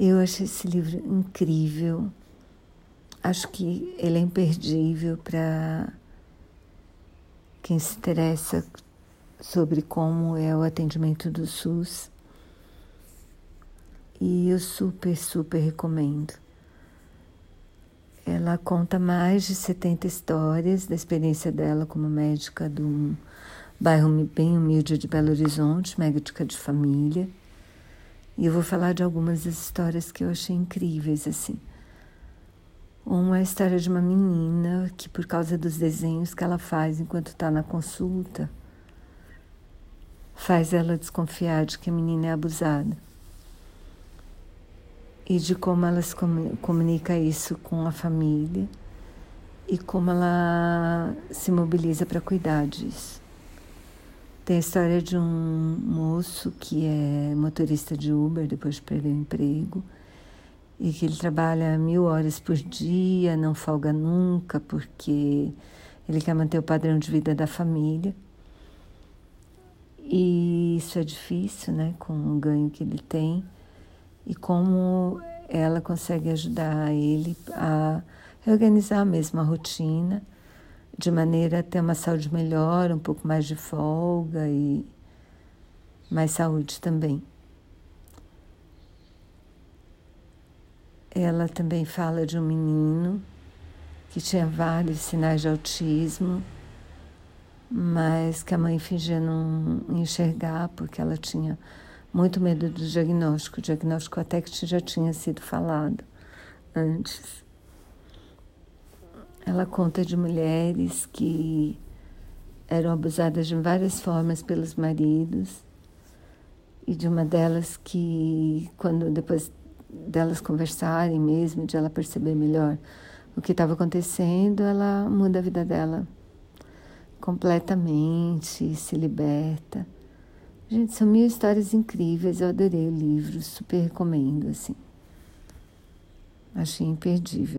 Eu achei esse livro incrível. Acho que ele é imperdível para quem se interessa sobre como é o atendimento do SUS. E eu super, super recomendo. Ela conta mais de 70 histórias da experiência dela como médica de um bairro bem humilde de Belo Horizonte, médica de família. E eu vou falar de algumas das histórias que eu achei incríveis, assim. Uma é a história de uma menina que, por causa dos desenhos que ela faz enquanto está na consulta, faz ela desconfiar de que a menina é abusada. E de como ela se comunica isso com a família e como ela se mobiliza para cuidar disso. Tem a história de um moço que é motorista de Uber depois de perder o emprego e que ele trabalha mil horas por dia, não folga nunca, porque ele quer manter o padrão de vida da família. E isso é difícil, né, com o ganho que ele tem, e como ela consegue ajudar ele a reorganizar mesmo a rotina, de maneira a ter uma saúde melhor, um pouco mais de folga e mais saúde também. Ela também fala de um menino que tinha vários sinais de autismo, mas que a mãe fingia não enxergar porque ela tinha muito medo do diagnóstico, o diagnóstico até que já tinha sido falado antes. Ela conta de mulheres que eram abusadas de várias formas pelos maridos e de uma delas que, quando depois delas conversarem mesmo, de ela perceber melhor o que estava acontecendo, ela muda a vida dela completamente, se liberta. Gente, são mil histórias incríveis, eu adorei o livro, super recomendo, assim. Achei imperdível.